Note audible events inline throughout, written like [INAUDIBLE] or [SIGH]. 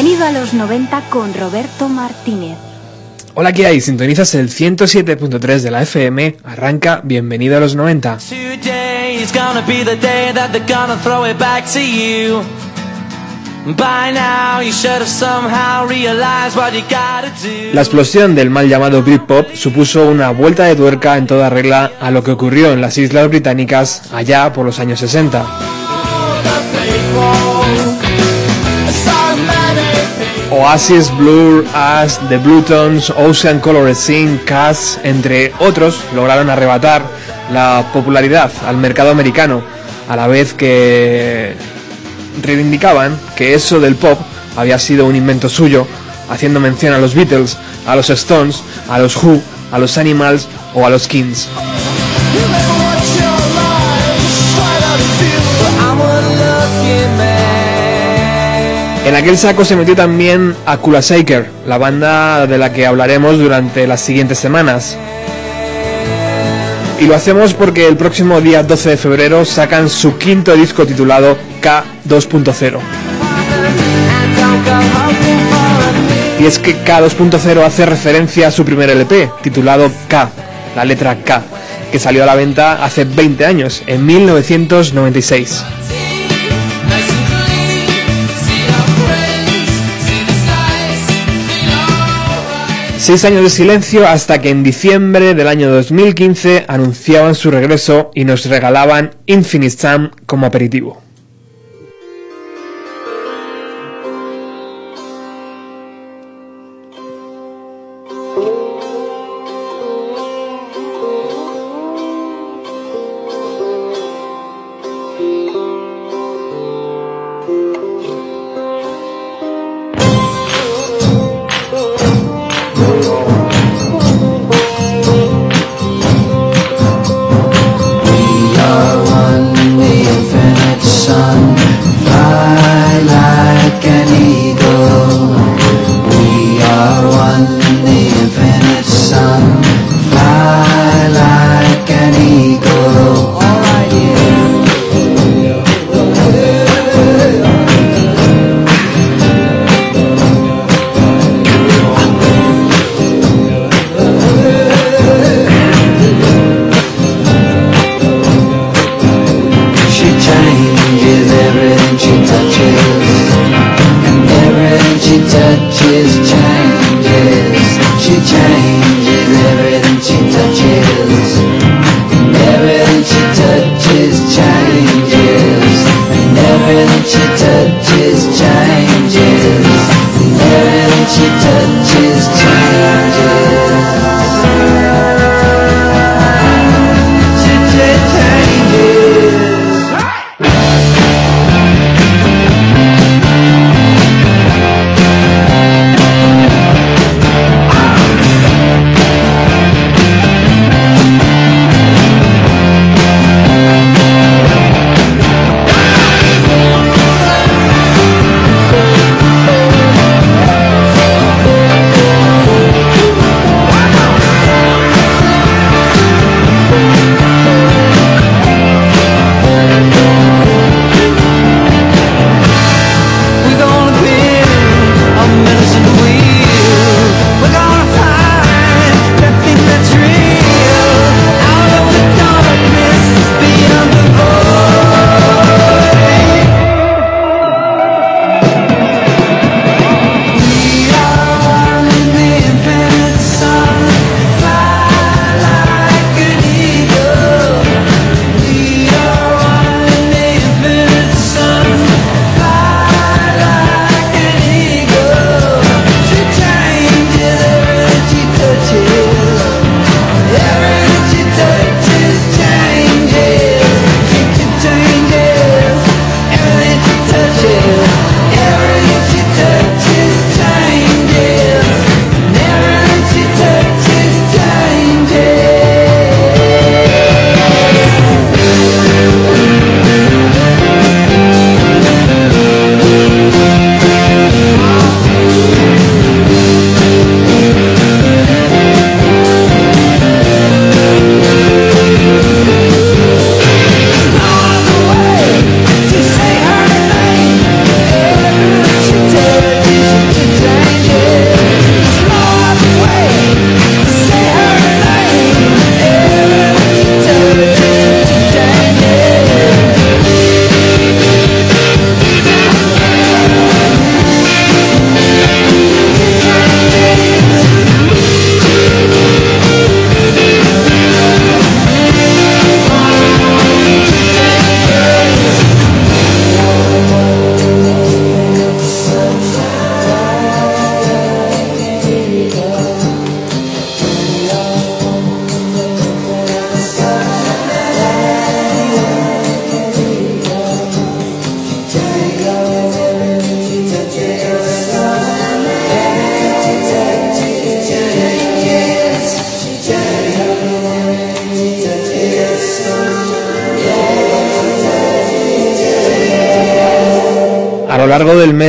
Bienvenido a los 90 con Roberto Martínez. Hola, ¿qué hay? Sintonizas el 107.3 de la FM. Arranca Bienvenido a los 90. Today is gonna be the day that they're gonna throw it back to you. By now, you should have somehow realized what you gotta do. La explosión del mal llamado Britpop supuso una vuelta de tuerca en toda regla a lo que ocurrió en las Islas Británicas allá por los años 60. Oasis, Blur, Us, The Bluetons, Ocean Colored Scene, Cass, entre otros, lograron arrebatar la popularidad al mercado americano, a la vez que reivindicaban que eso del pop había sido un invento suyo, haciendo mención a los Beatles, a los Stones, a los Who, a los Animals o a los Kings. En aquel saco se metió también Akula Shaker, la banda de la que hablaremos durante las siguientes semanas. Y lo hacemos porque el próximo día 12 de febrero sacan su quinto disco titulado K2.0. Y es que K2.0 hace referencia a su primer LP, titulado K, la letra K, que salió a la venta hace 20 años, en 1996. Seis años de silencio hasta que en diciembre del año 2015 anunciaban su regreso y nos regalaban Infinite Sam como aperitivo.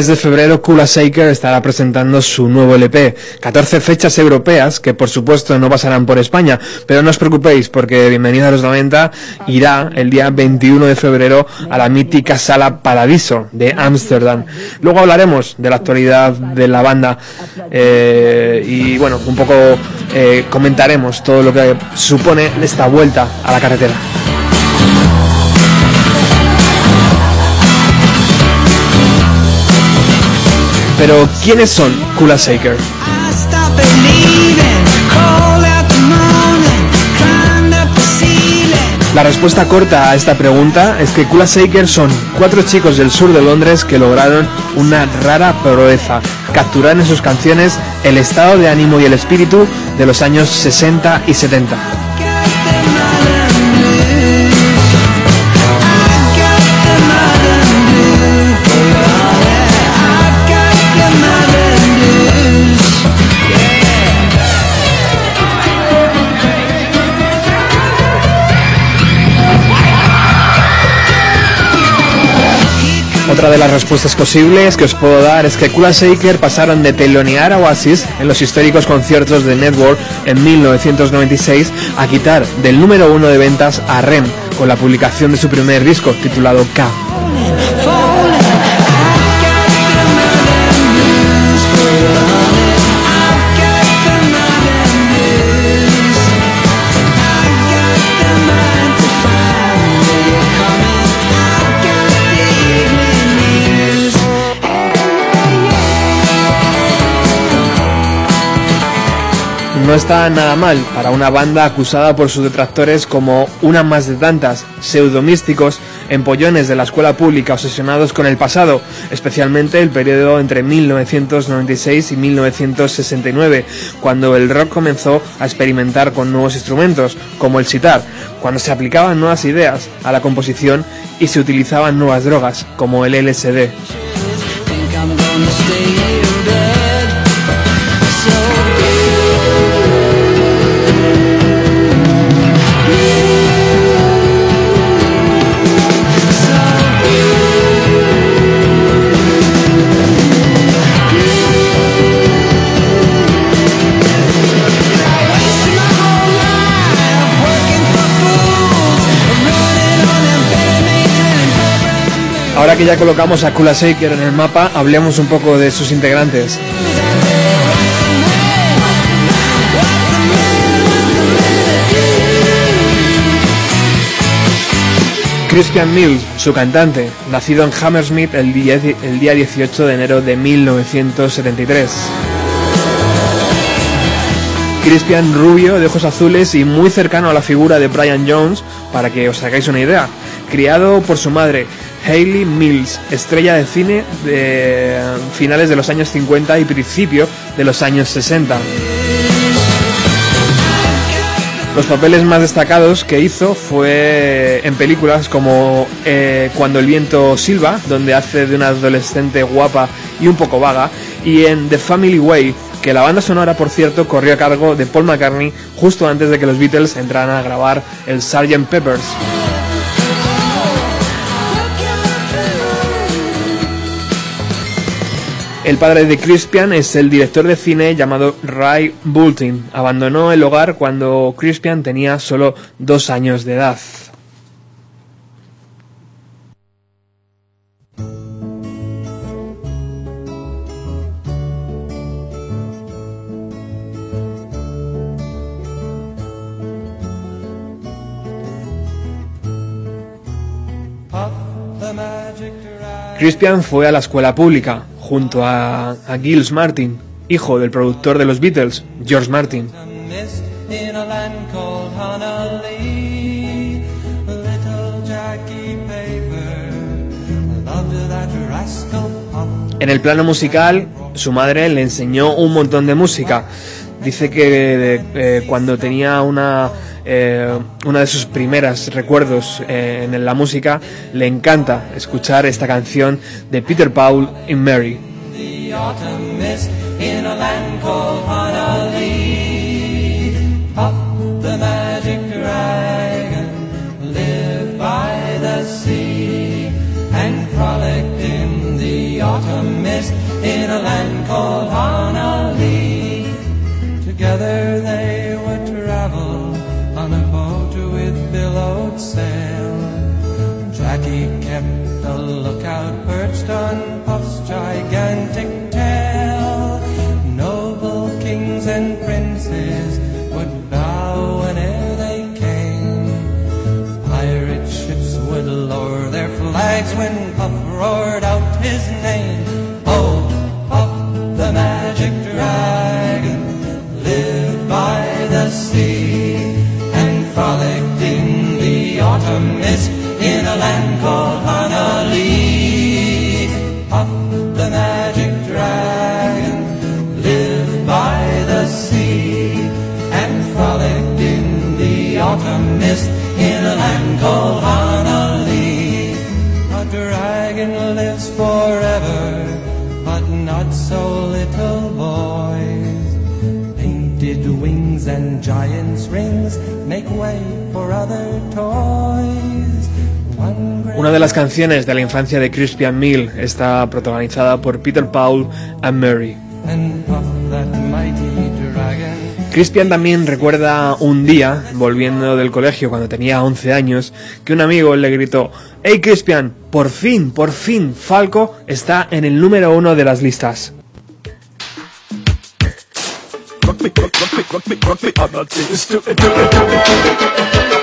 De febrero, Kula Shaker estará presentando su nuevo LP. 14 fechas europeas que, por supuesto, no pasarán por España. Pero no os preocupéis, porque Bienvenido a los 90 irá el día 21 de febrero a la mítica sala Paradiso de Ámsterdam. Luego hablaremos de la actualidad de la banda eh, y, bueno, un poco eh, comentaremos todo lo que supone esta vuelta a la carretera. Pero, ¿quiénes son Kula Shaker? La respuesta corta a esta pregunta es que Kula Shaker son cuatro chicos del sur de Londres que lograron una rara proeza, capturar en sus canciones el estado de ánimo y el espíritu de los años 60 y 70. Otra de las respuestas posibles que os puedo dar es que Kula Shaker pasaron de telonear a Oasis en los históricos conciertos de Network en 1996 a quitar del número uno de ventas a Rem con la publicación de su primer disco titulado K. No está nada mal para una banda acusada por sus detractores como una más de tantas, pseudomísticos, empollones de la escuela pública obsesionados con el pasado, especialmente el periodo entre 1996 y 1969, cuando el rock comenzó a experimentar con nuevos instrumentos, como el sitar, cuando se aplicaban nuevas ideas a la composición y se utilizaban nuevas drogas, como el LSD. Ahora que ya colocamos a Kula Shaker en el mapa, hablemos un poco de sus integrantes. Christian Mills, su cantante, nacido en Hammersmith el día, el día 18 de enero de 1973. Christian rubio, de ojos azules y muy cercano a la figura de Brian Jones, para que os hagáis una idea. Criado por su madre, Hayley Mills, estrella de cine de finales de los años 50 y principio de los años 60. Los papeles más destacados que hizo fue en películas como eh, Cuando el viento silba, donde hace de una adolescente guapa y un poco vaga, y en The Family Way, que la banda sonora, por cierto, corrió a cargo de Paul McCartney justo antes de que los Beatles entraran a grabar el Sgt. Peppers. El padre de Crispian es el director de cine llamado Ray Bultin. Abandonó el hogar cuando Crispian tenía solo dos años de edad. Crispian fue a la escuela pública junto a, a Giles Martin, hijo del productor de los Beatles, George Martin. En el plano musical, su madre le enseñó un montón de música. Dice que eh, cuando tenía una, eh, una de sus primeras recuerdos eh, en la música, le encanta escuchar esta canción de Peter Paul y Mary. in a land called Hanalee. Puff the magic dragon lived by the sea and frolicked in the autumn mist in a land called Hanalee. A dragon lives forever, but not so little and giant's rings make way for other toys. One great Una de las canciones de la infancia de Crispian Mill está protagonizada por Peter Paul and Mary. Crispian también recuerda un día, volviendo del colegio cuando tenía 11 años, que un amigo le gritó, ¡Hey Crispian! Por fin, por fin, Falco está en el número uno de las listas. Rock me, rock, rock me, rock me, rock me, Amadeus. Do it, do it, do it.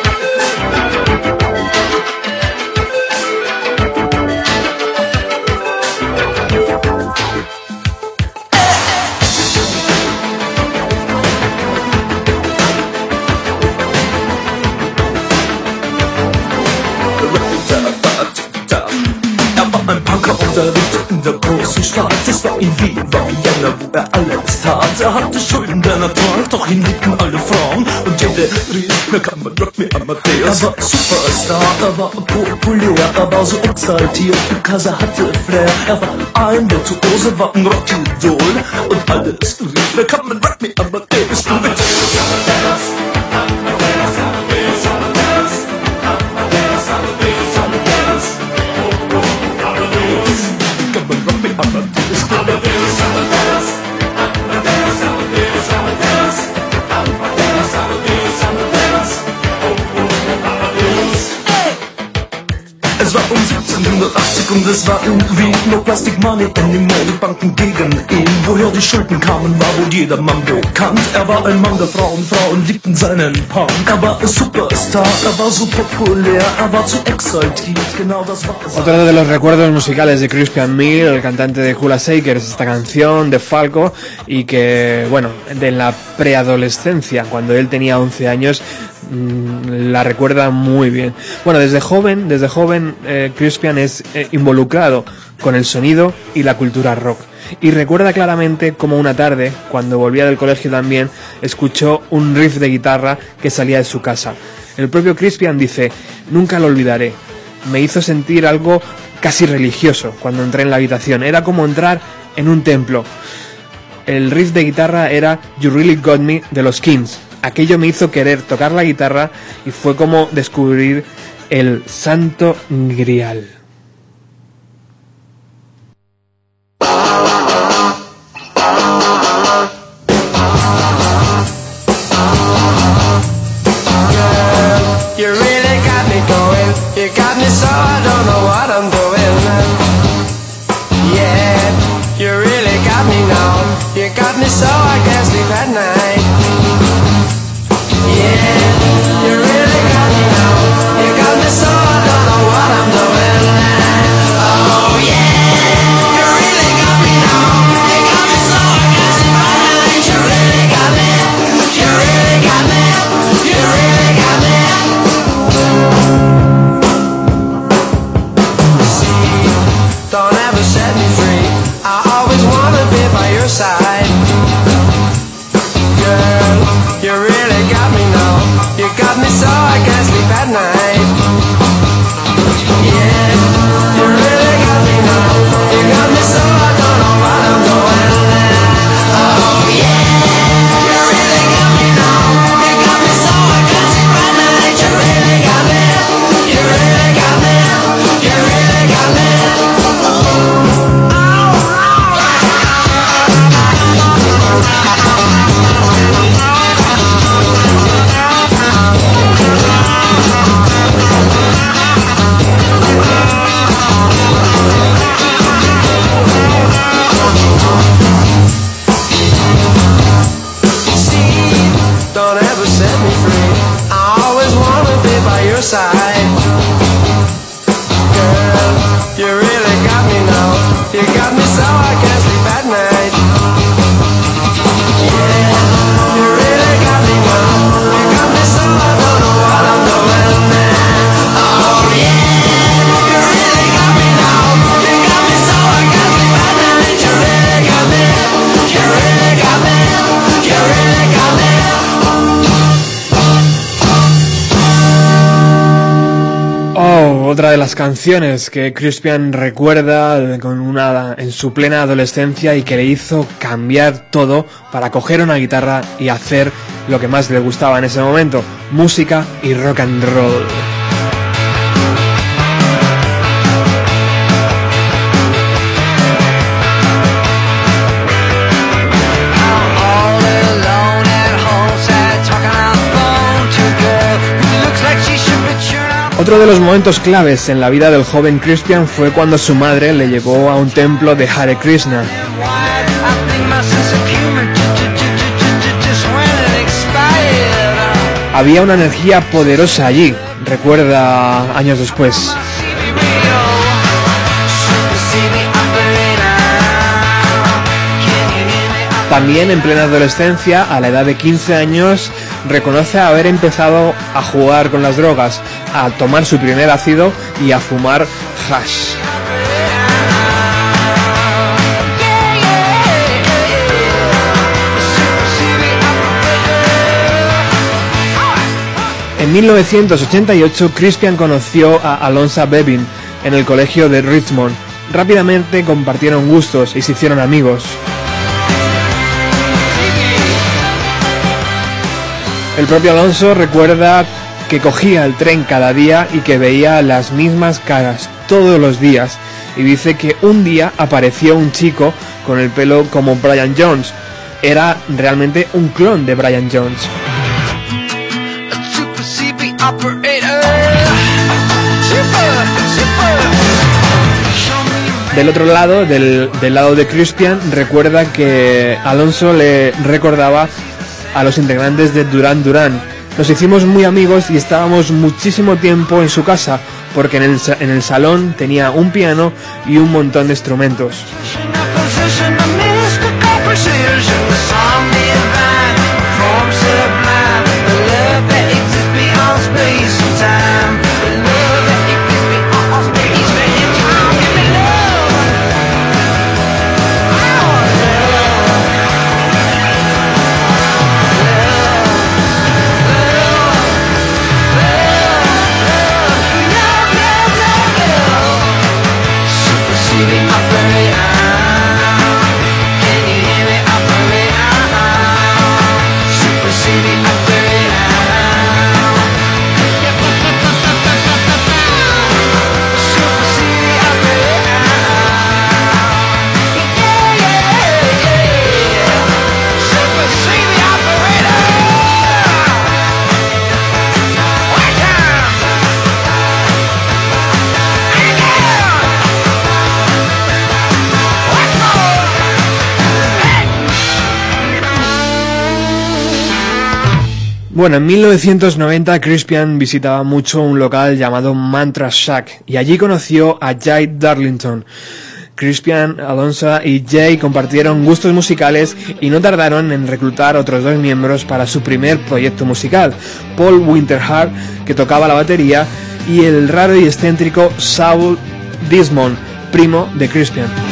Es war in Wien, war Vienna, wo er alles tat. Er hatte Schulden, der Natur, doch ihn liebten alle Frauen. Und jede rief, mir kann man Rock me Amadeus. Er war Superstar, er war populär, er war so exaltiert, because er hatte Flair. Er war ein Virtuose, war ein Rockidol. Und alles rief, mir kann man Rock me Amadeus. Du mit Look. Und es war irgendwie. Er. Otro de los recuerdos musicales de Crispian Mill, el cantante de Hula Shaker, es esta canción de Falco y que, bueno, de la preadolescencia, cuando él tenía 11 años, mm, la recuerda muy bien. Bueno, desde joven, desde joven, eh, Crispian es eh, involucrado con el sonido y la cultura rock. Y recuerda claramente como una tarde, cuando volvía del colegio también, escuchó un riff de guitarra que salía de su casa. El propio Crispian dice, nunca lo olvidaré. Me hizo sentir algo casi religioso cuando entré en la habitación. Era como entrar en un templo. El riff de guitarra era You Really Got Me de los Kings. Aquello me hizo querer tocar la guitarra y fue como descubrir el santo grial. Que Crispian recuerda una en su plena adolescencia y que le hizo cambiar todo para coger una guitarra y hacer lo que más le gustaba en ese momento, música y rock and roll. Otro de los momentos claves en la vida del joven Crispian fue cuando su madre le llevó a un templo de Hare Krishna. Había una energía poderosa allí, recuerda años después. También en plena adolescencia, a la edad de 15 años, reconoce haber empezado a jugar con las drogas, a tomar su primer ácido y a fumar hash. En 1988, Crispian conoció a Alonso Bevin en el colegio de Richmond. Rápidamente compartieron gustos y se hicieron amigos. El propio Alonso recuerda que cogía el tren cada día y que veía las mismas caras todos los días y dice que un día apareció un chico con el pelo como Brian Jones. Era realmente un clon de Brian Jones. Del otro lado, del, del lado de Crispian, recuerda que Alonso le recordaba a los integrantes de Duran Duran. Nos hicimos muy amigos y estábamos muchísimo tiempo en su casa, porque en el, en el salón tenía un piano y un montón de instrumentos. Bueno, en 1990 Crispian visitaba mucho un local llamado Mantra Shack y allí conoció a Jay Darlington. Crispian, Alonso y Jay compartieron gustos musicales y no tardaron en reclutar otros dos miembros para su primer proyecto musical, Paul Winterhart, que tocaba la batería, y el raro y excéntrico Saul Dismond, primo de Crispian.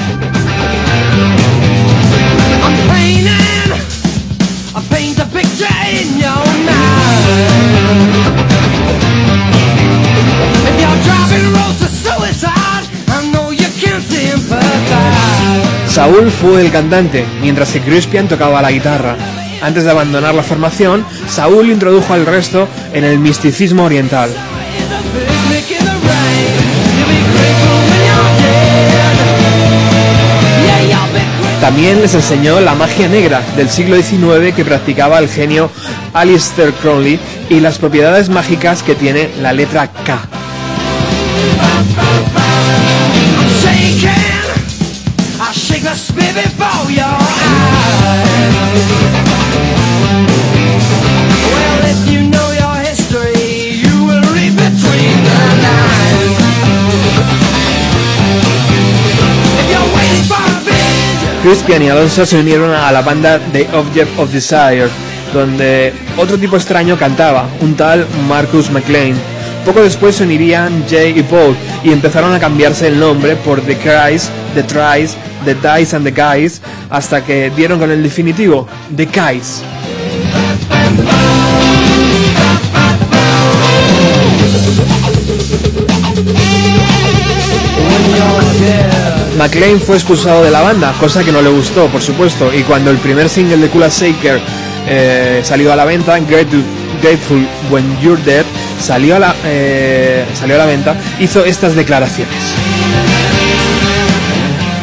Saúl fue el cantante, mientras que Crispian tocaba la guitarra. Antes de abandonar la formación, Saúl introdujo al resto en el misticismo oriental. También les enseñó la magia negra del siglo XIX que practicaba el genio Aleister Crowley y las propiedades mágicas que tiene la letra K. The spit before your eyes. Well, if you know your history, you will read between the lines. If you're waiting for a vision, Crispian y Alonso se unieron a la banda The Object of Desire, donde otro tipo extraño cantaba, un tal Marcus McLean. Poco después se unirían Jay y Paul y empezaron a cambiarse el nombre por The Cries, The Tries, The Dice and The Guys, hasta que dieron con el definitivo, The Guys. McLean fue expulsado de la banda, cosa que no le gustó, por supuesto, y cuando el primer single de Kula Shaker eh, salió a la venta, Grateful, Grateful When You're Dead, salió a, la, eh, salió a la venta, hizo estas declaraciones.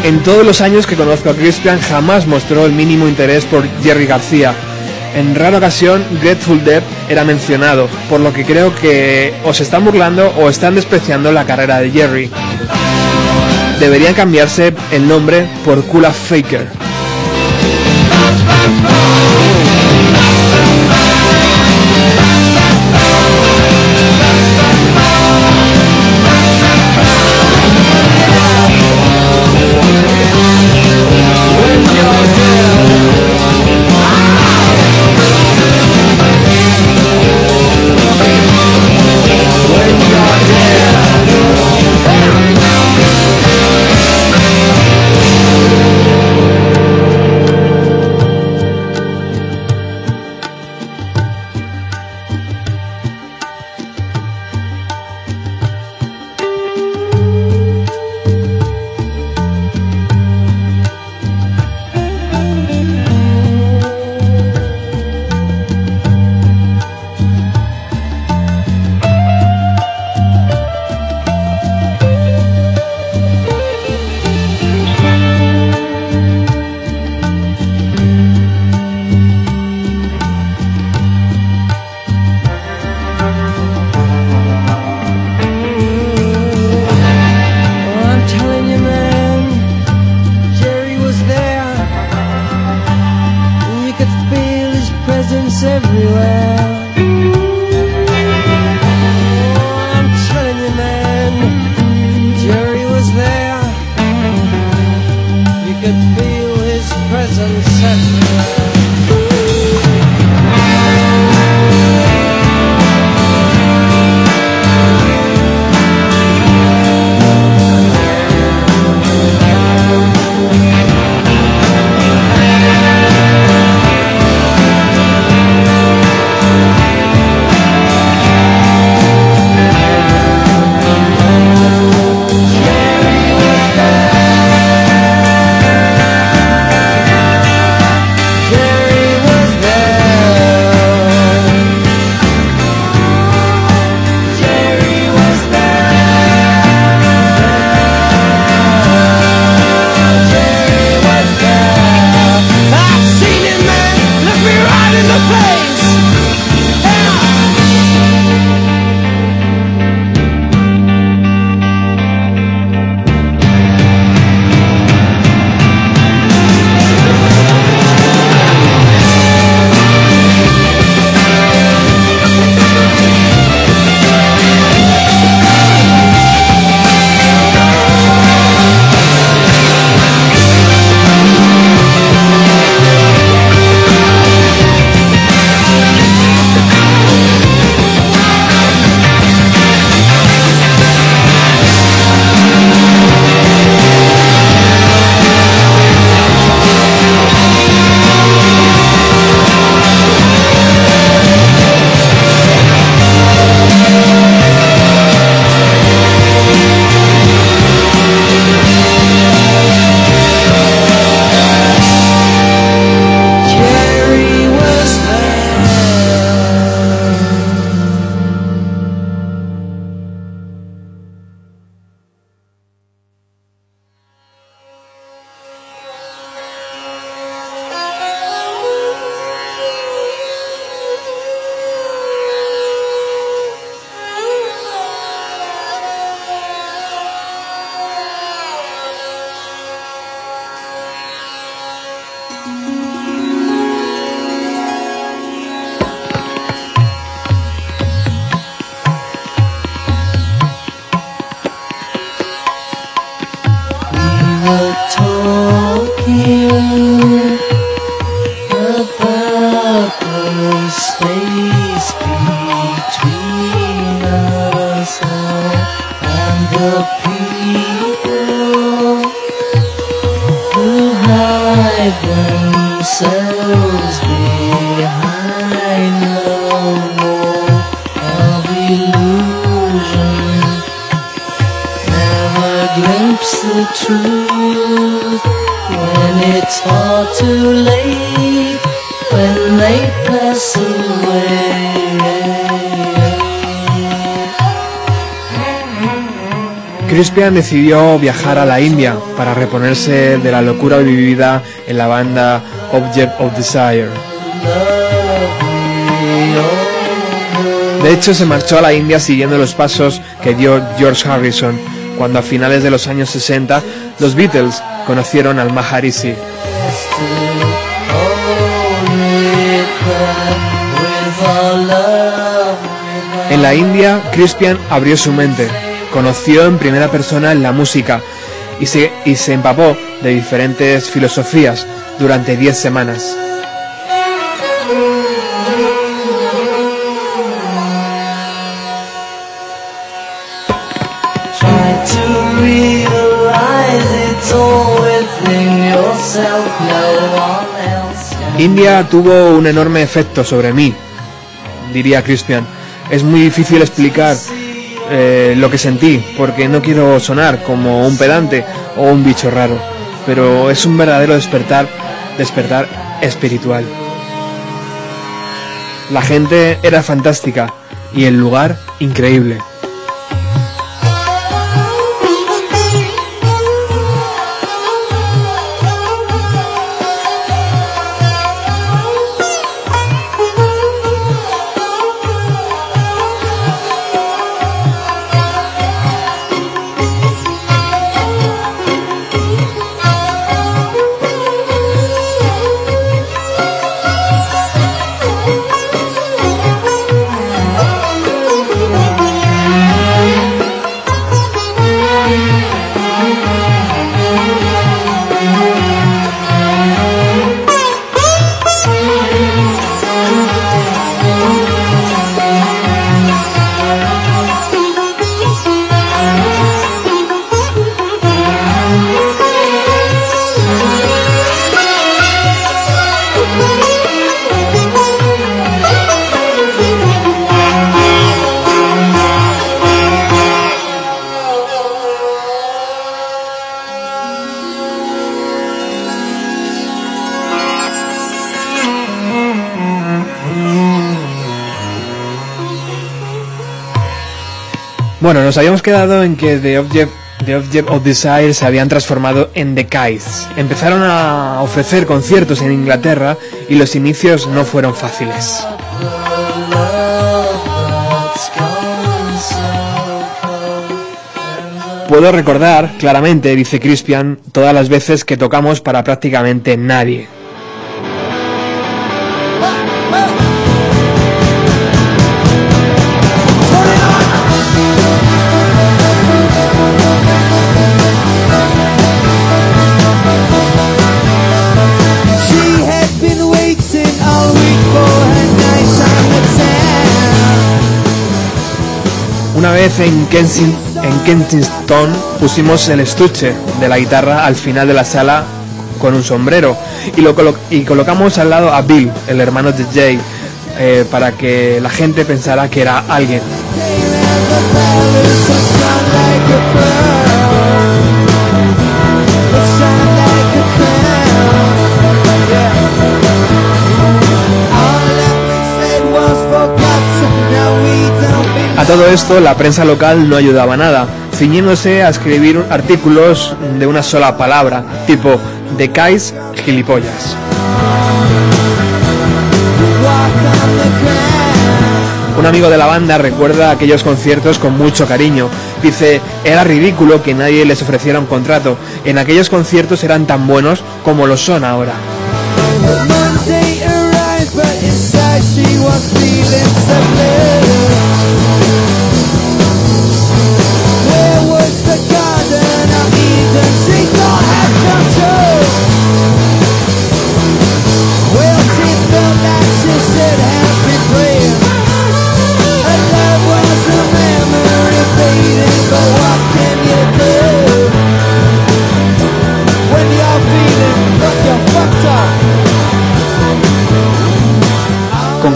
En todos los años que conozco a Crispian jamás mostró el mínimo interés por Jerry García. En rara ocasión Grateful Dead era mencionado, por lo que creo que o se están burlando o están despreciando la carrera de Jerry. Deberían cambiarse el nombre por Kula Faker. Crispian decidió viajar a la India para reponerse de la locura vivida en la banda Object of Desire. De hecho, se marchó a la India siguiendo los pasos que dio George Harrison cuando a finales de los años 60 los Beatles conocieron al Maharishi. En la India, Crispian abrió su mente, conoció en primera persona la música y se, y se empapó de diferentes filosofías durante 10 semanas. India tuvo un enorme efecto sobre mí, diría Crispian. Es muy difícil explicar eh, lo que sentí, porque no quiero sonar como un pedante o un bicho raro, pero es un verdadero despertar, despertar espiritual. La gente era fantástica y el lugar increíble. Nos habíamos quedado en que The Object, of Desire se habían transformado en The Kites. Empezaron a ofrecer conciertos en Inglaterra y los inicios no fueron fáciles. Puedo recordar claramente, dice Crispian, todas las veces que tocamos para prácticamente nadie. Una vez en, Kensin- en Kensington pusimos el estuche de la guitarra al final de la sala con un sombrero y lo colocamos al lado a Bill, el hermano de Jay, eh, para que la gente pensara que era alguien. A todo esto, la prensa local no ayudaba nada, ciñéndose a escribir artículos de una sola palabra, tipo de Kais gilipollas. Un amigo de la banda recuerda aquellos conciertos con mucho cariño. Dice, era ridículo que nadie les ofreciera un contrato. En aquellos conciertos eran tan buenos como lo son ahora.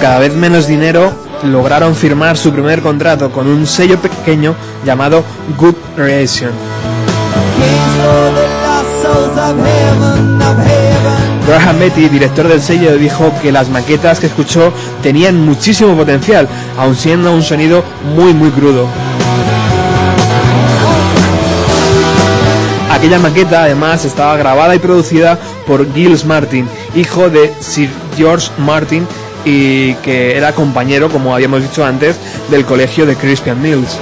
Cada vez menos dinero, lograron firmar su primer contrato con un sello pequeño llamado Good Creation. Graham Betty, director del sello, dijo que las maquetas que escuchó tenían muchísimo potencial, aun siendo un sonido muy muy crudo. Aquella maqueta además estaba grabada y producida por Giles Martin, hijo de Sir George Martin y que era compañero, como habíamos dicho antes, del colegio de Crispian Mills.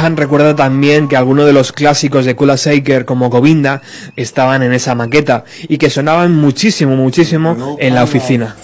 Graham recuerda también que algunos de los clásicos de Kula Shaker como Govinda estaban en esa maqueta y que sonaban muchísimo, muchísimo en la oficina.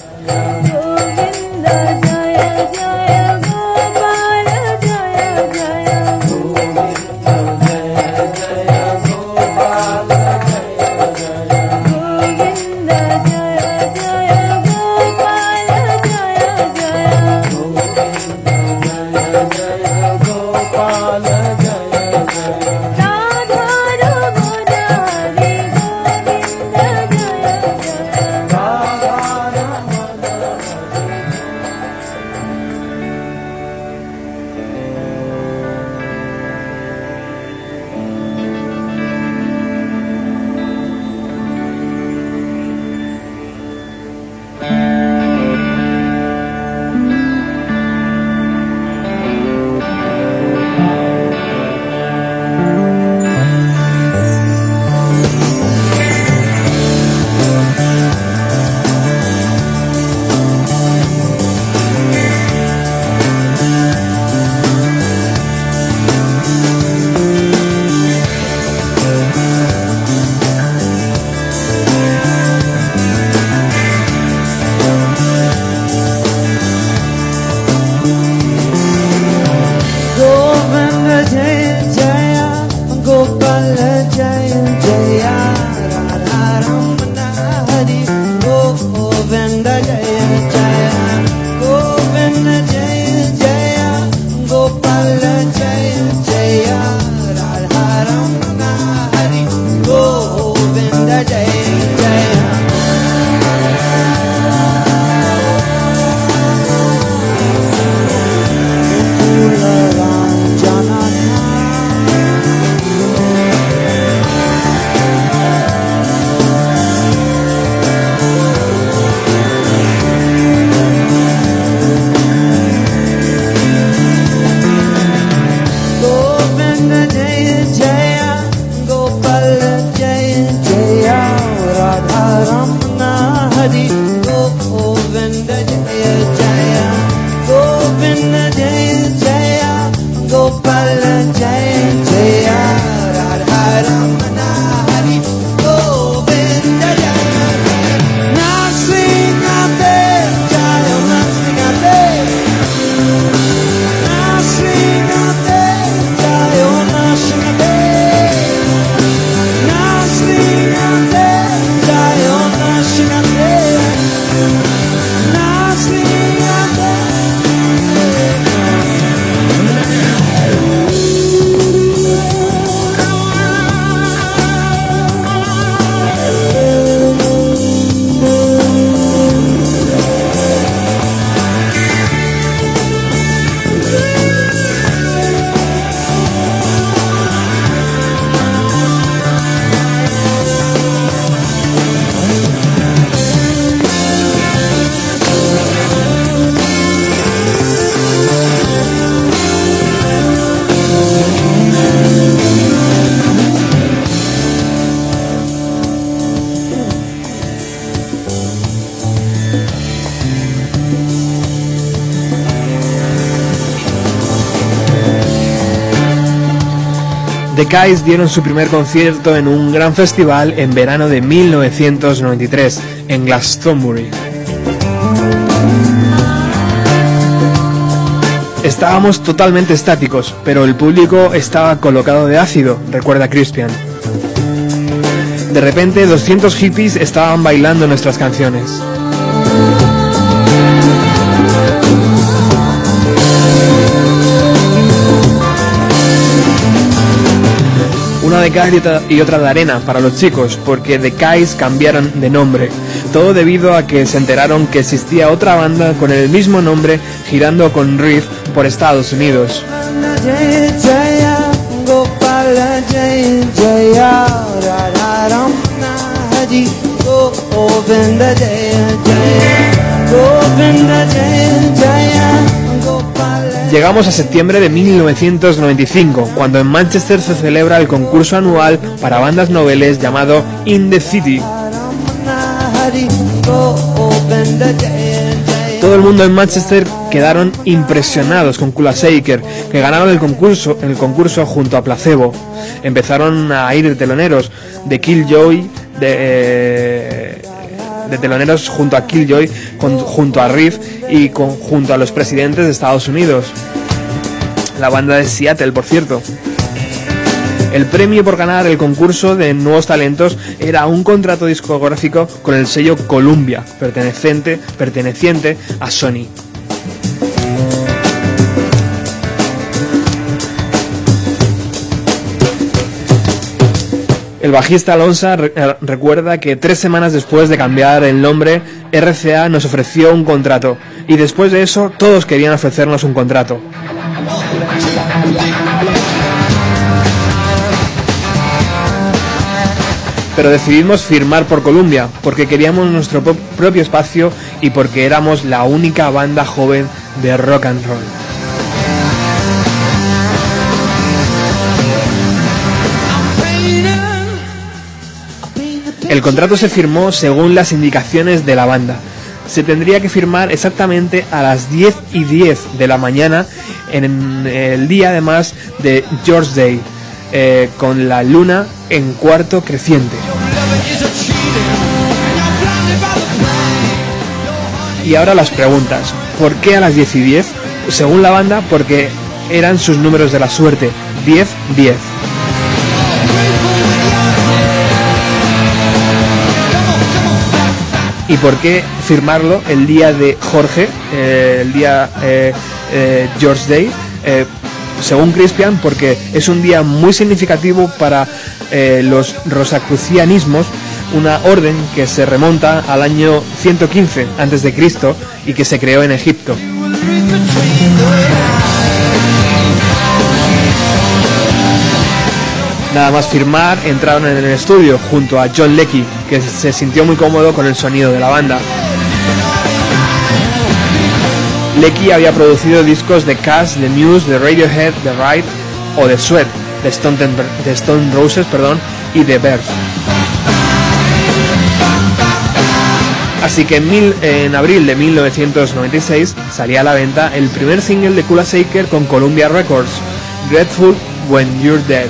The Kais dieron su primer concierto en un gran festival en verano de 1993, en Glastonbury. Estábamos totalmente estáticos, pero el público estaba colocado de ácido, recuerda Crispian. De repente 200 hippies estaban bailando nuestras canciones. Y otra- de arena para los chicos, porque The Kais cambiaron de nombre. Todo debido a que se enteraron que existía otra banda con el mismo nombre girando con Riff por Estados Unidos. Llegamos a septiembre de 1995, cuando en Manchester se celebra el concurso anual para bandas noveles llamado In the City. Todo el mundo en Manchester quedaron impresionados con Kula Shaker, que ganaron el concurso, el concurso junto a Placebo. Empezaron a ir teloneros de Killjoy, de, eh, de teloneros junto a Killjoy, junto a Riff y junto a los presidentes de Estados Unidos. La banda de Seattle, por cierto. El premio por ganar el concurso de nuevos talentos era un contrato discográfico con el sello Columbia, perteneciente, perteneciente a Sony. El bajista Alonso eh, recuerda que tres semanas después de cambiar el nombre, RCA nos ofreció un contrato y después de eso todos querían ofrecernos un contrato. pero decidimos firmar por Columbia porque queríamos nuestro pro- propio espacio y porque éramos la única banda joven de rock and roll. El contrato se firmó según las indicaciones de la banda. Se tendría que firmar exactamente a las 10 y 10 de la mañana en el día además de George Day, eh, con la luna en cuarto creciente. Y ahora las preguntas. ¿Por qué a las 10 y 10? Según la banda, porque eran sus números de la suerte. 10, 10. ¿Y por qué firmarlo el día de Jorge, eh, el día eh, eh, George Day? Según Crispian, porque es un día muy significativo para los rosacrucianismos, una orden que se remonta al año 115 a.C. y que se creó en Egipto. Nada más firmar, entraron en el estudio junto a John Leckie, que se sintió muy cómodo con el sonido de la banda. Leckie había producido discos de Cash, de Muse, de Radiohead, de Ride o de Sweat, de Stone, Roses perdón, y de Birth. Así que en abril de 1996 salía a la venta el primer single de Kula Shaker con Columbia Records, Grateful When You're Dead.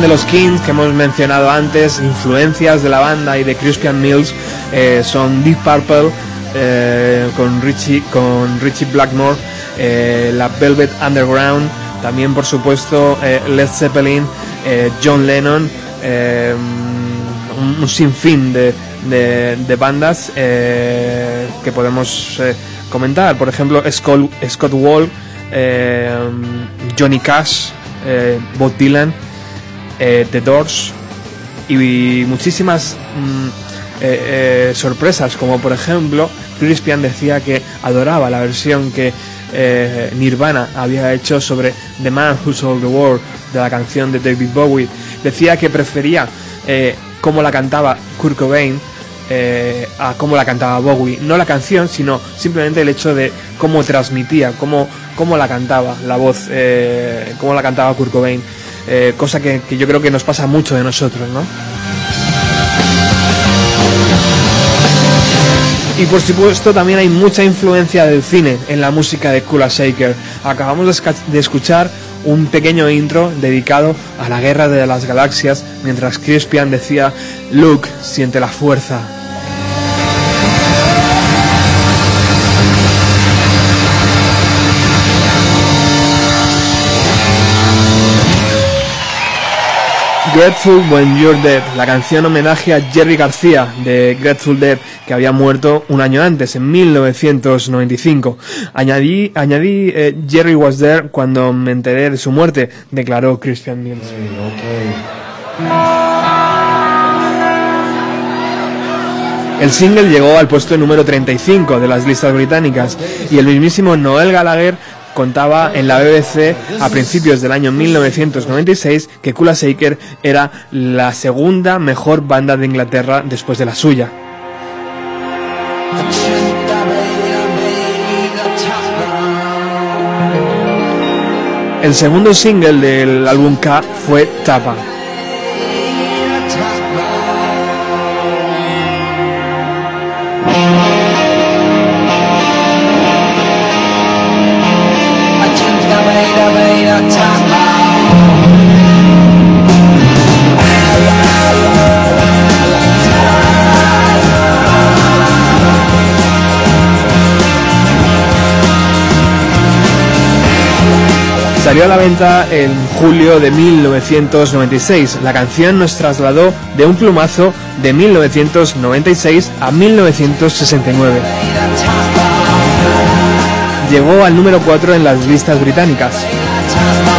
De los Kings que hemos mencionado antes, influencias de la banda y de Crispian Mills eh, son Deep Purple eh, con, Richie, con Richie Blackmore, eh, la Velvet Underground, también por supuesto Led Zeppelin, John Lennon, un, sinfín de, de- de bandas que podemos comentar. Por ejemplo, Scott, Scott Wall, Johnny Cash, Bob Dylan, eh, The Doors y muchísimas mm, eh, eh, sorpresas, como por ejemplo, Crispian decía que adoraba la versión que Nirvana había hecho sobre The Man Who Sold the World de la canción de David Bowie. Decía que prefería cómo la cantaba Kurt Cobain eh, a cómo la cantaba Bowie. No la canción, sino simplemente el hecho de cómo transmitía, cómo, cómo la cantaba la voz, cómo la cantaba Kurt Cobain. Eh, cosa que, que yo creo que nos pasa mucho de nosotros, ¿no? Y por supuesto también hay mucha influencia del cine en la música de Kula Shaker. Acabamos de, escuchar un pequeño intro dedicado a la guerra de las galaxias mientras Crispian decía Luke siente la fuerza. Grateful When You're Dead, la canción homenaje a Jerry García de Grateful Dead, que había muerto un año antes, en 1995. Añadí, añadí eh, Jerry Was There cuando me enteré de su muerte, declaró Christian Mills. El single llegó al puesto número 35 de las listas británicas y el mismísimo Noel Gallagher contaba en la BBC a principios del año 1996 que Kula Shaker era la segunda mejor banda de Inglaterra después de la suya. El segundo single del álbum K fue Tapa. Salió a la venta en julio de 1996. La canción nos trasladó de un plumazo de 1996 a 1969. Llegó al número 4 en las listas británicas. Like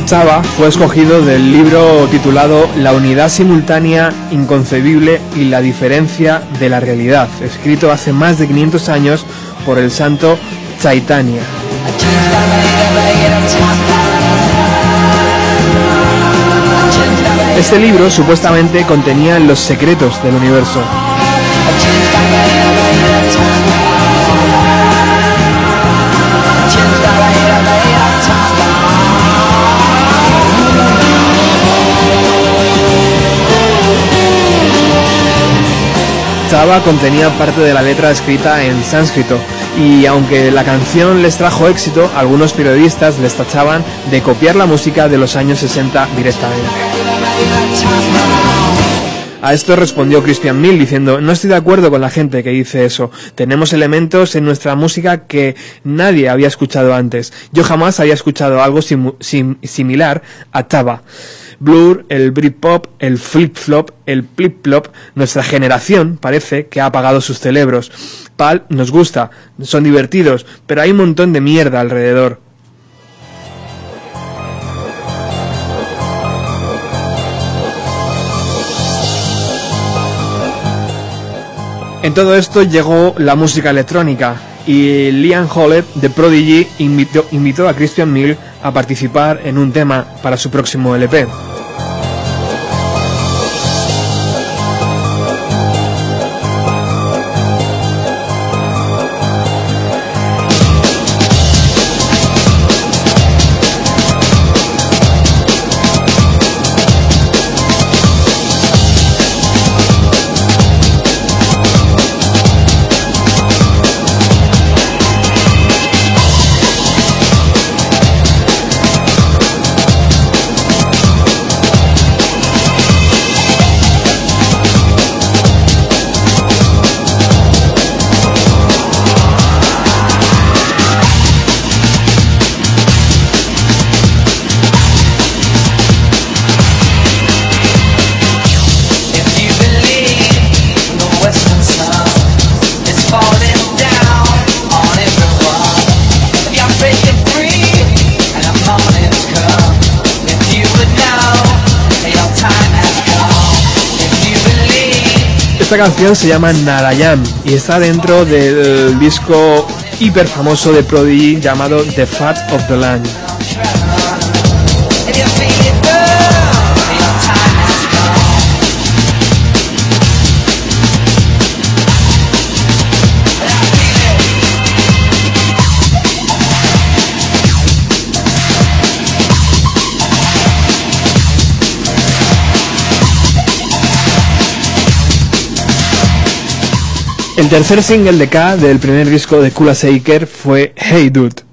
Chava fue escogido del libro titulado La unidad simultánea, inconcebible y la diferencia de la realidad, escrito hace más de 500 años por el santo Chaitanya. Este libro supuestamente contenía los secretos del universo. Chava contenía parte de la letra escrita en sánscrito y aunque la canción les trajo éxito, algunos periodistas les tachaban de copiar la música de los años 60 directamente. A esto respondió Christian Mill diciendo, no estoy de acuerdo con la gente que dice eso. Tenemos elementos en nuestra música que nadie había escuchado antes. Yo jamás había escuchado algo sim- similar a Chava. Blur, el Britpop, el flip-flop, el plip-plop, nuestra generación parece que ha apagado sus cerebros. Pal nos gusta, son divertidos, pero hay un montón de mierda alrededor. En todo esto llegó la música electrónica y Liam Howlett de Prodigy invitó, invitó a Christian Mill a participar en un tema para su próximo LP. Esta canción se llama Narayam y está dentro del disco hiper famoso de Prodigy llamado The Fat of the Land. El tercer single de K del primer disco de Kula Shaker fue Hey Dude.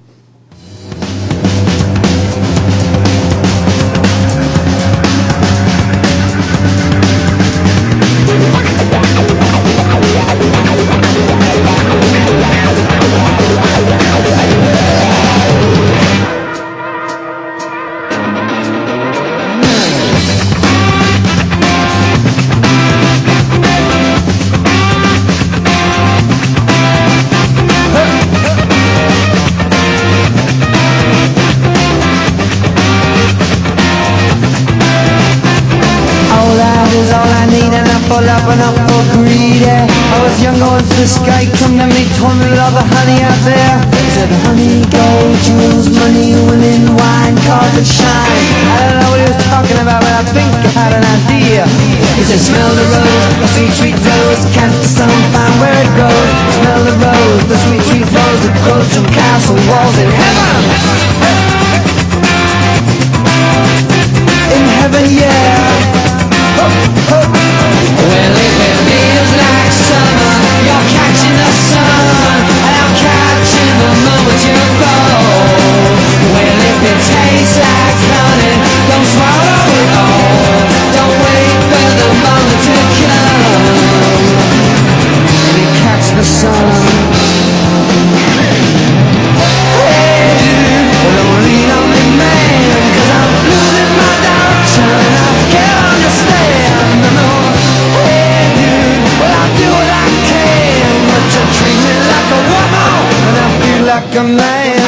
A man.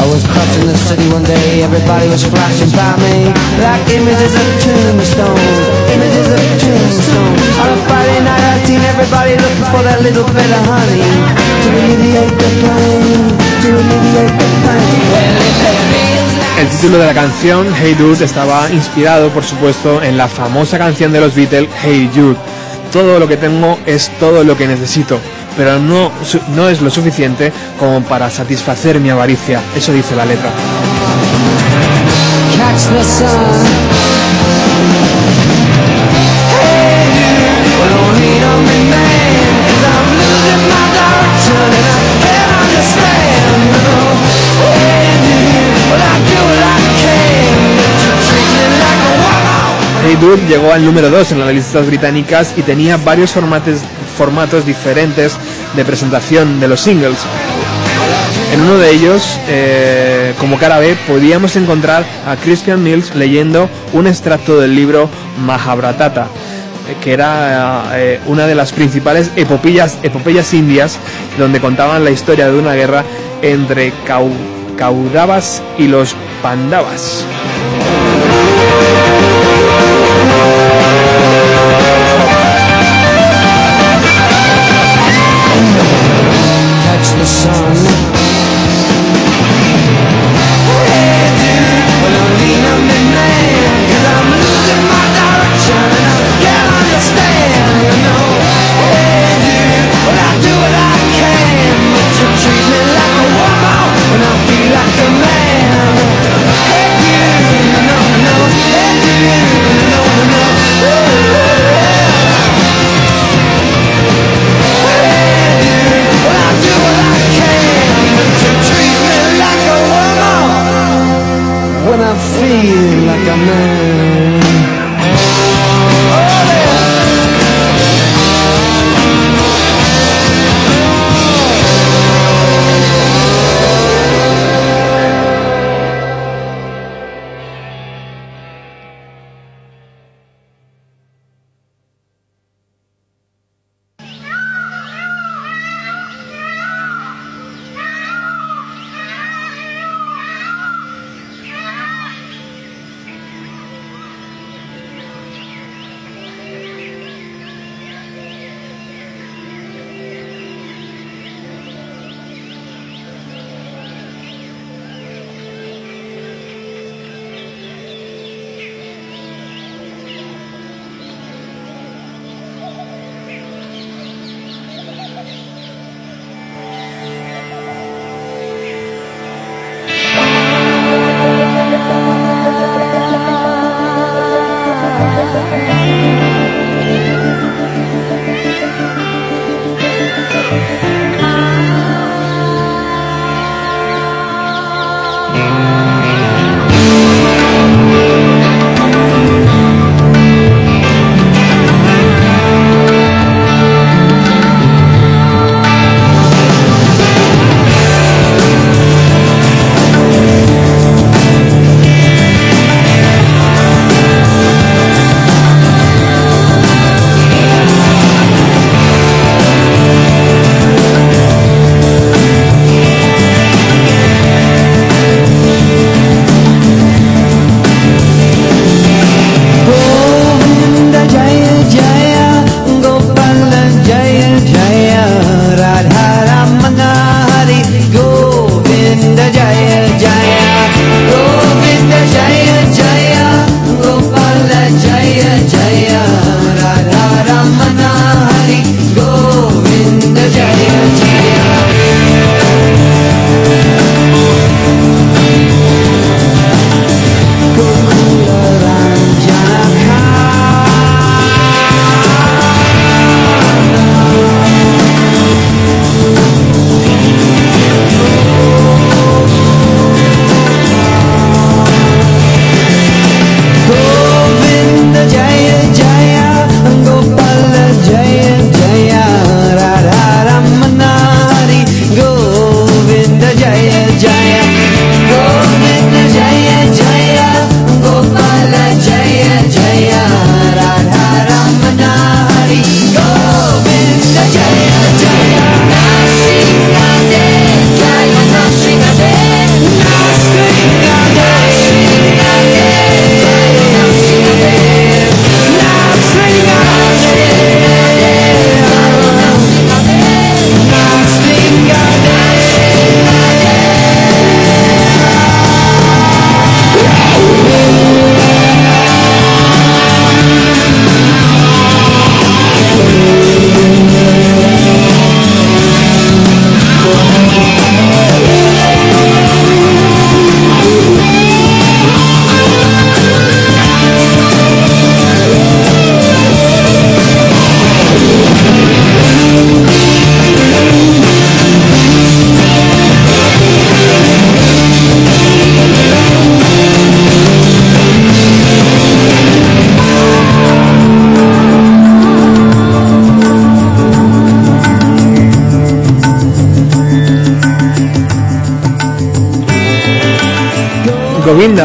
I was crossing the city one day, everybody was flashing by me like images of tombstones, images of tombstones. On a Friday night, I seen everybody looking for that little bit of honey to alleviate the pain, to alleviate the pain. Well, El título de la canción, Hey Dude, estaba inspirado, por supuesto, en la famosa canción de los Beatles, Hey Jude. Todo lo que tengo es todo lo que necesito, pero no, no es lo suficiente como para satisfacer mi avaricia. Eso dice la letra. Hey Dude llegó al número 2 en las listas británicas y tenía varios formatos, formatos diferentes de presentación de los singles. En uno de ellos, eh, como cara B, podíamos encontrar a Christian Mills leyendo un extracto del libro Mahabharata, eh, que era eh, una de las principales epopeyas, epopeyas indias, donde contaban la historia de una guerra entre Kau- Kaudavas y los Pandavas.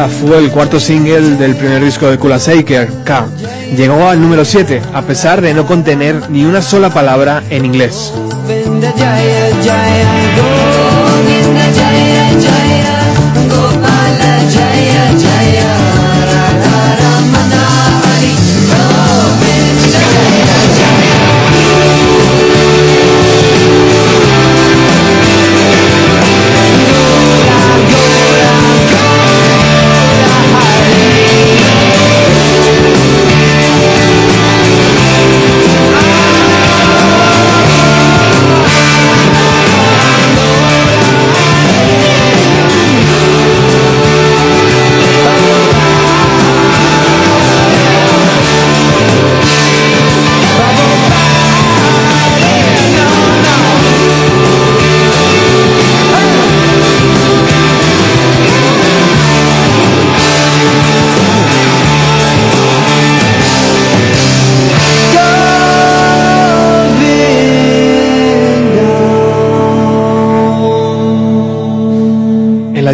Fue el cuarto single del primer disco de Kula Shaker, K. Llegó al número 7, a pesar de no contener ni una sola palabra en inglés.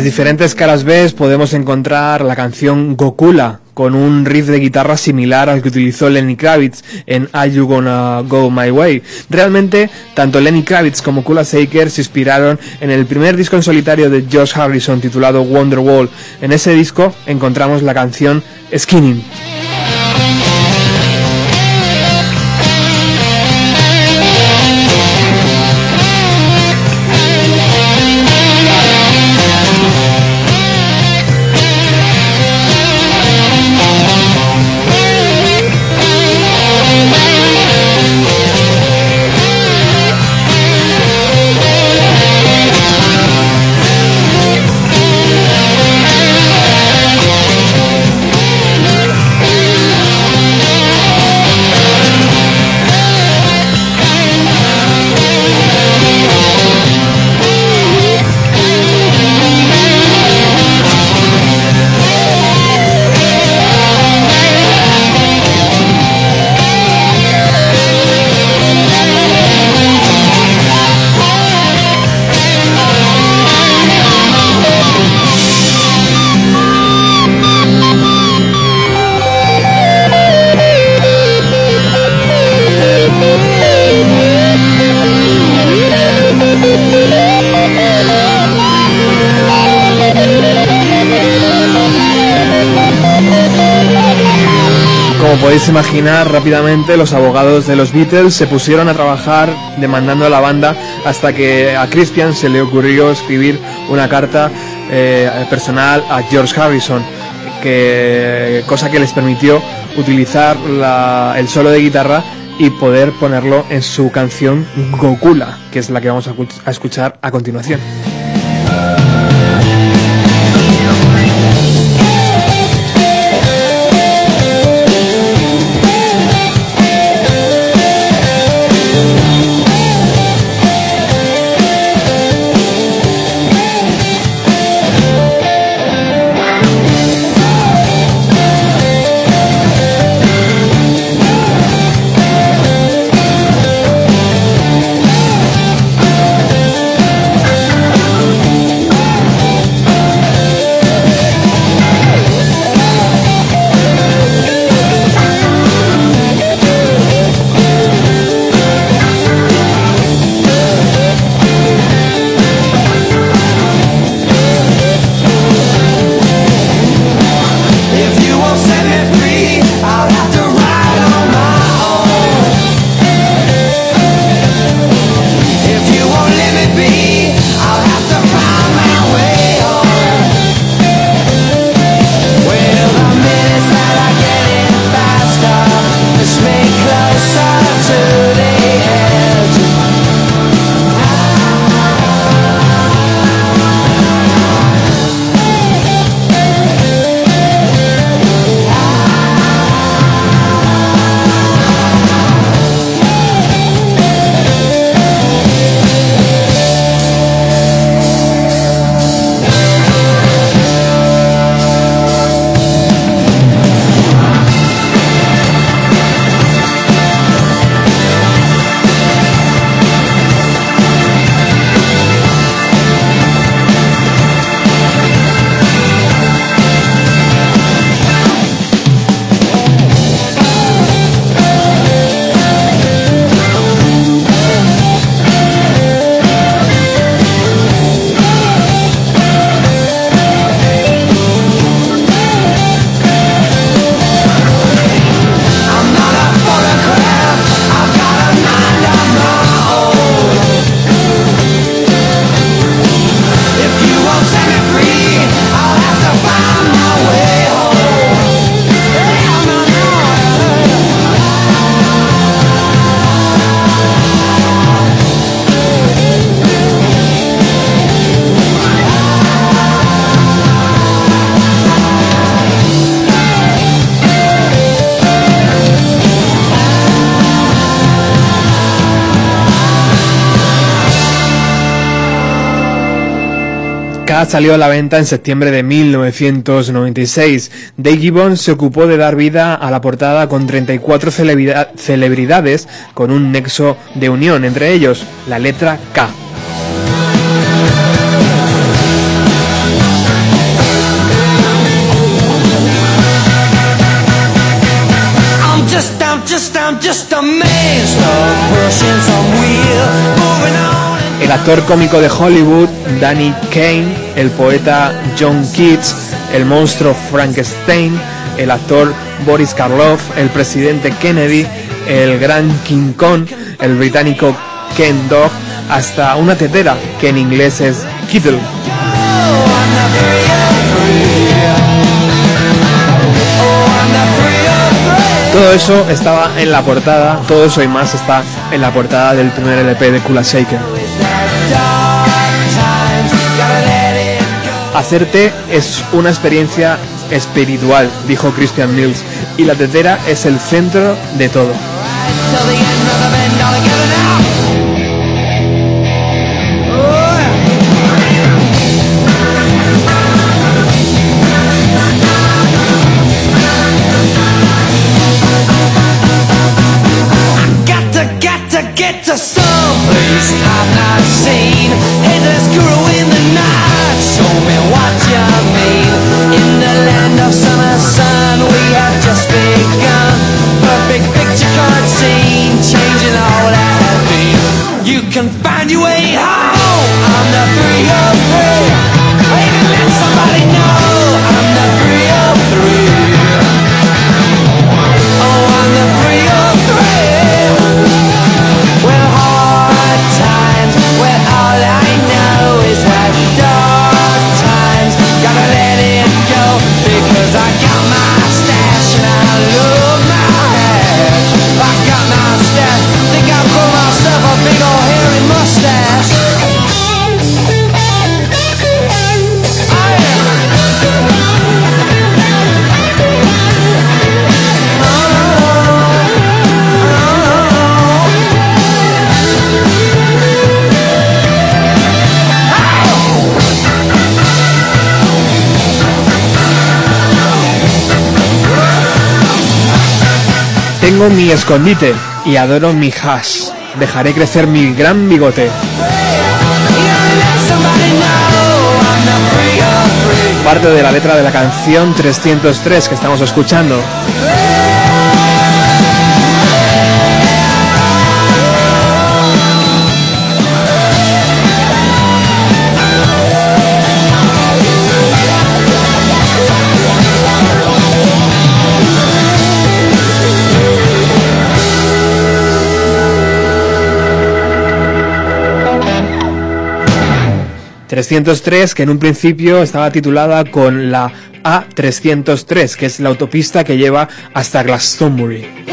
Diferentes caras B podemos encontrar la canción Gokula, con un riff de guitarra similar al que utilizó Lenny Kravitz en Are You Gonna Go My Way. Realmente, tanto Lenny Kravitz como Kula Shaker se inspiraron en el primer disco en solitario de Josh Harrison titulado Wonderwall. En ese disco encontramos la canción Skinning. Imaginar, rápidamente los abogados de los Beatles se pusieron a trabajar demandando a la banda hasta que a Christian se le ocurrió escribir una carta eh, personal a George Harrison, que, cosa que les permitió utilizar la- el solo de guitarra y poder ponerlo en su canción Gokula, que es la que vamos a escuchar a continuación. Salió a la venta en septiembre de 1996. Dave Gibbons se ocupó de dar vida a la portada con 34 celebridad- celebridades con un nexo de unión, entre ellos la letra K. El actor cómico de Hollywood, Danny Kane, el poeta John Keats, el monstruo Frankenstein, el actor Boris Karloff, el presidente Kennedy, el gran King Kong, el británico Ken Dog, hasta una tetera que en inglés es Kittle. Todo eso estaba en la portada, todo eso y más está en la portada del primer LP de Kula Shaker. Hacerte es una experiencia espiritual, dijo Christian Mills, y la tetera es el centro de todo. Mi escondite y adoro mi hash. Dejaré crecer mi gran bigote. Parte de la letra de la canción 303 que estamos escuchando. ...303 que en un principio estaba titulada con la A303... ...que es la autopista que lleva hasta Glastonbury.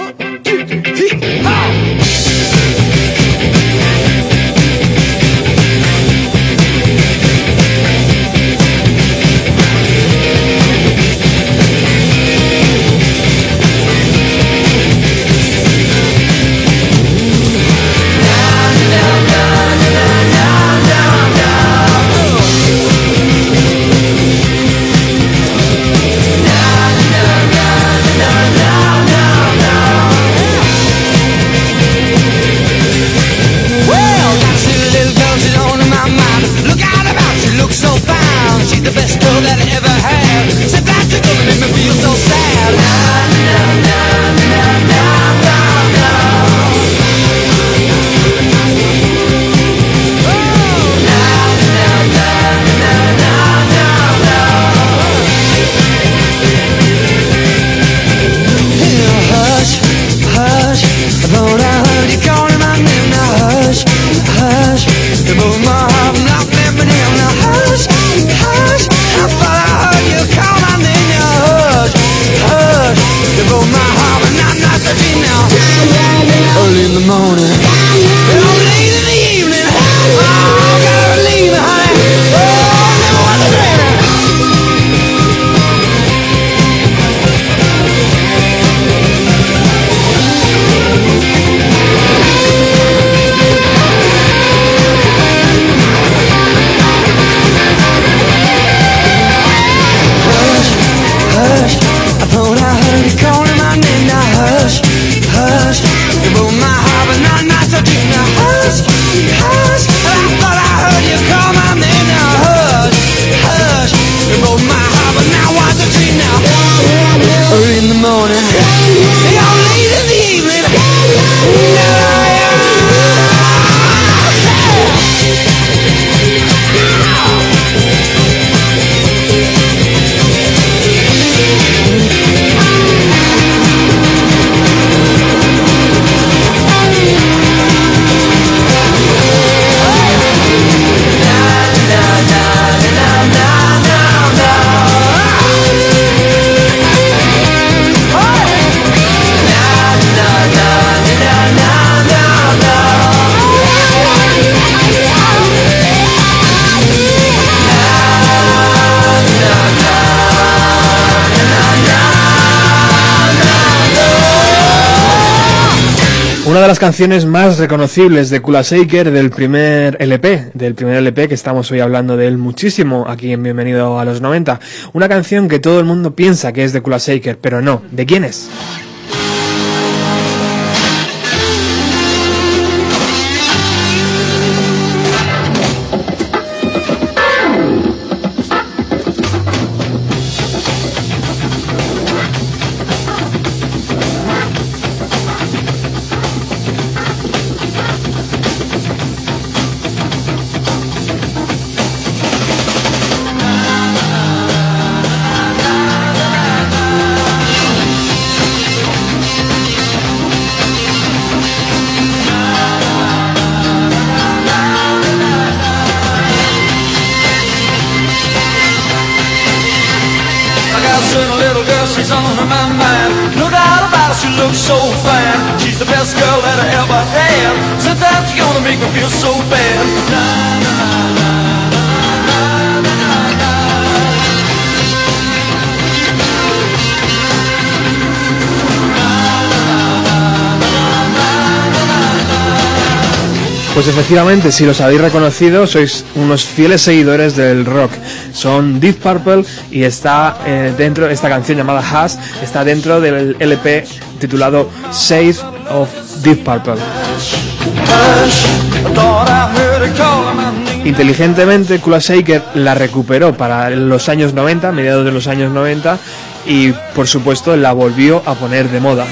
Las canciones más reconocibles de Kula Shaker del primer LP, del primer LP que estamos hoy hablando de él muchísimo aquí en Bienvenido a los 90. Una canción que todo el mundo piensa que es de Kula Shaker, pero no. ¿De quién es? Pues efectivamente, si los habéis reconocido, sois unos fieles seguidores del rock. Son Deep Purple y está eh, dentro, esta canción llamada Has, está dentro del LP titulado Save of Deep Purple. Inteligentemente, Kula Shaker la recuperó para los años 90, mediados de los años 90, y por supuesto la volvió a poner de moda.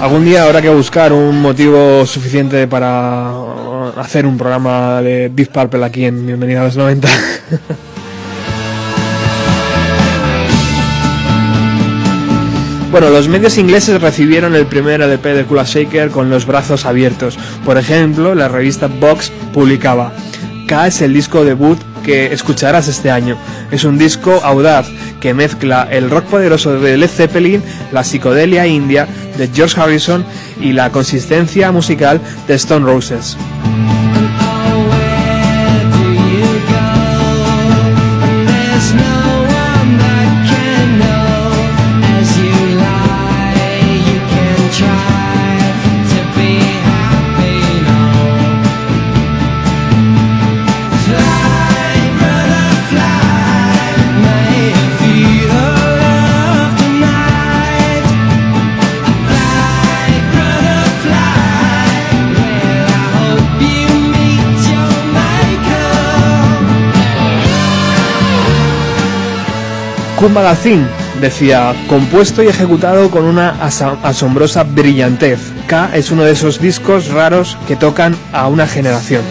Algún día habrá que buscar un motivo suficiente para hacer un programa de Deep Purple aquí en Bienvenida a los 90. [LAUGHS] Bueno, los medios ingleses recibieron el primer LP de Kula Shaker con los brazos abiertos. Por ejemplo, la revista Vox publicaba K es el disco debut que escucharás este año. Es un disco audaz que mezcla el rock poderoso de Led Zeppelin, la psicodelia india de George Harrison y la consistencia musical de Stone Roses. Q Magazine decía, compuesto y ejecutado con una asombrosa brillantez. K es uno de esos discos raros que tocan a una generación.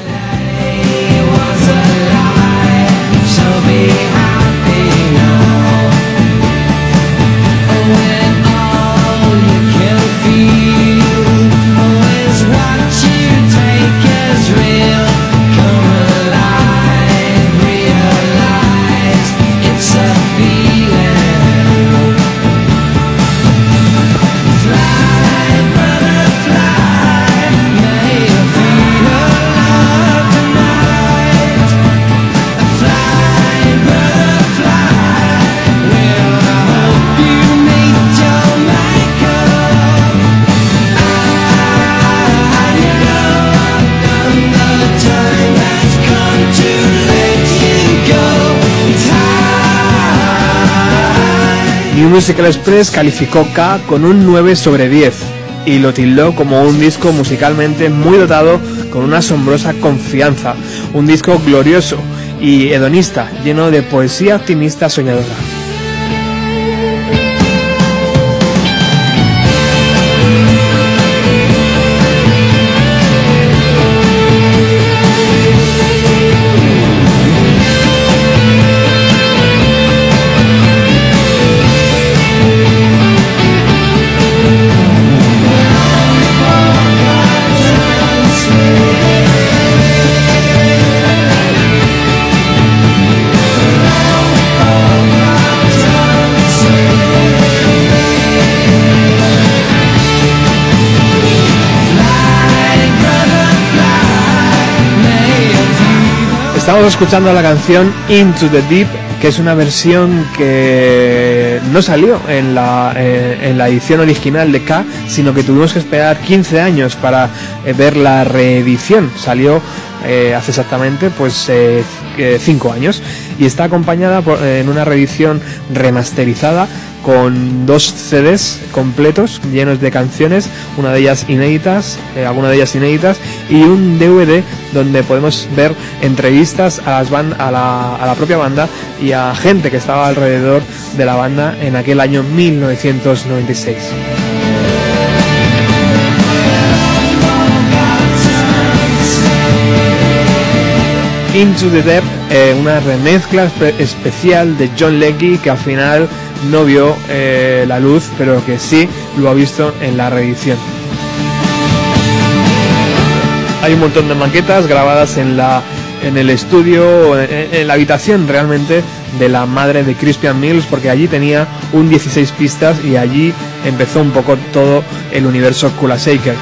Musical Express calificó K con un 9 sobre 10 y lo tildó como un disco musicalmente muy dotado con una asombrosa confianza, un disco glorioso y hedonista, lleno de poesía optimista soñadora. Estamos escuchando la canción Into the Deep, que es una versión que no salió en la, eh, en la edición original de K, sino que tuvimos que esperar 15 años para eh, ver la reedición. Salió eh, hace exactamente pues 5 años y está acompañada por- en una reedición remasterizada con dos CDs completos llenos de canciones, una de ellas inéditas, eh, alguna de ellas inéditas, y un DVD donde podemos ver entrevistas a, las ban- a, la, propia banda y a gente que estaba alrededor de la banda en aquel año 1996. Into the Depth, eh, una remezcla espe- especial de John Leggy que al final no vio eh, la luz, pero que sí lo ha visto en la reedición. Hay un montón de maquetas grabadas en la en el estudio, en, en la habitación realmente de la madre de Crispian Mills, porque allí tenía un 16 pistas y allí empezó un poco todo el universo Kula Shaker.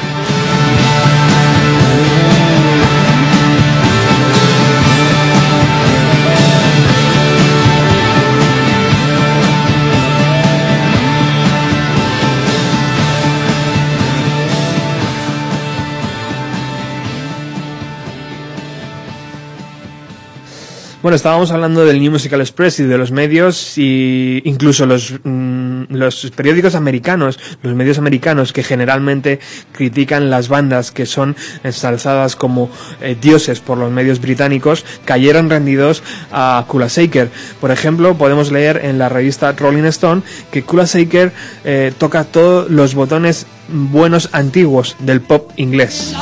Bueno, estábamos hablando del New Musical Express y de los medios y incluso los, mm, los periódicos americanos, los medios americanos que generalmente critican las bandas que son ensalzadas como eh, dioses por los medios británicos, cayeron rendidos a Kula Shaker. Por ejemplo, podemos leer en la revista Rolling Stone que Kula Shaker eh, toca todos los botones buenos antiguos del pop inglés.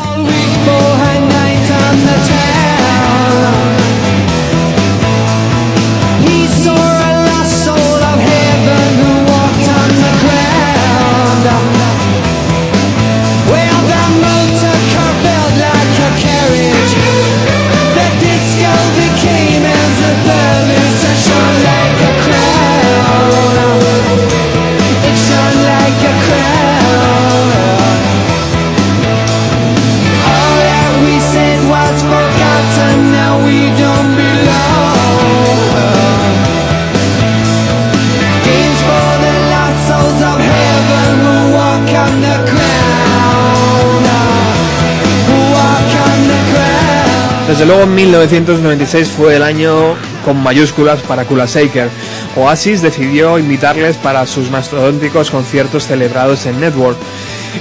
Desde luego 1996 fue el año con mayúsculas para Kula Shaker. Oasis decidió invitarles para sus mastodónticos conciertos celebrados en Network.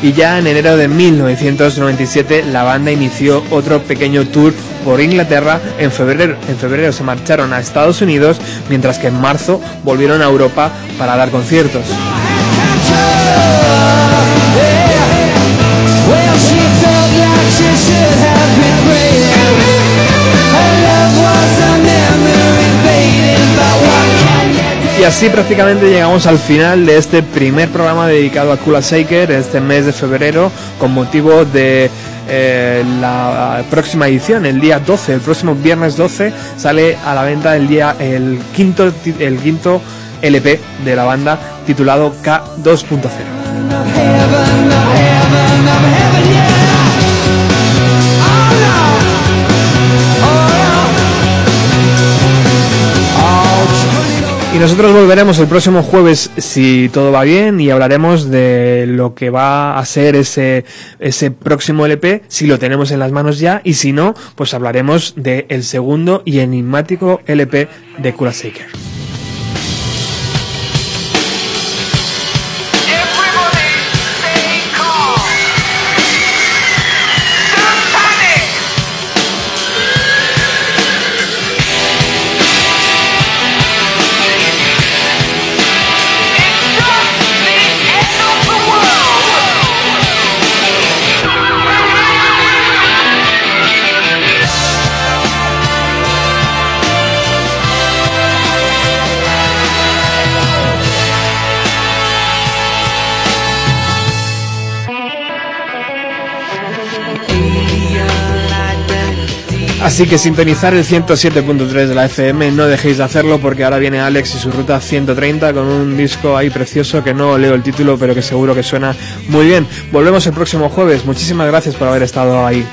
Y ya en enero de 1997 la banda inició otro pequeño tour por Inglaterra. En febrero, en febrero se marcharon a Estados Unidos, mientras que en marzo volvieron a Europa para dar conciertos. Y así prácticamente llegamos al final de este primer programa dedicado a Kula Shaker este mes de febrero con motivo de eh, la próxima edición, el día 12, el próximo viernes 12 sale a la venta el día el quinto el quinto LP de la banda titulado K2.0. Y nosotros volveremos el próximo jueves si todo va bien y hablaremos de lo que va a ser ese, ese próximo LP, si lo tenemos en las manos ya, y si no, pues hablaremos del el segundo y enigmático LP de Kula Shaker. Así que sintonizar el 107.3 de la FM, no dejéis de hacerlo porque ahora viene Alex y su ruta 130 con un disco ahí precioso que no leo el título pero que seguro que suena muy bien. Volvemos el próximo jueves, muchísimas gracias por haber estado ahí.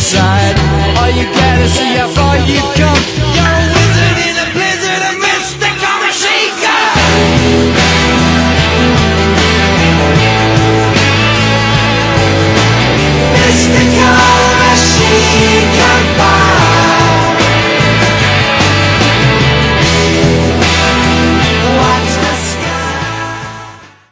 suicide. All you gotta see how far you've come. You're a wizard in a blizzard, a mystical shaker. Mystical machine.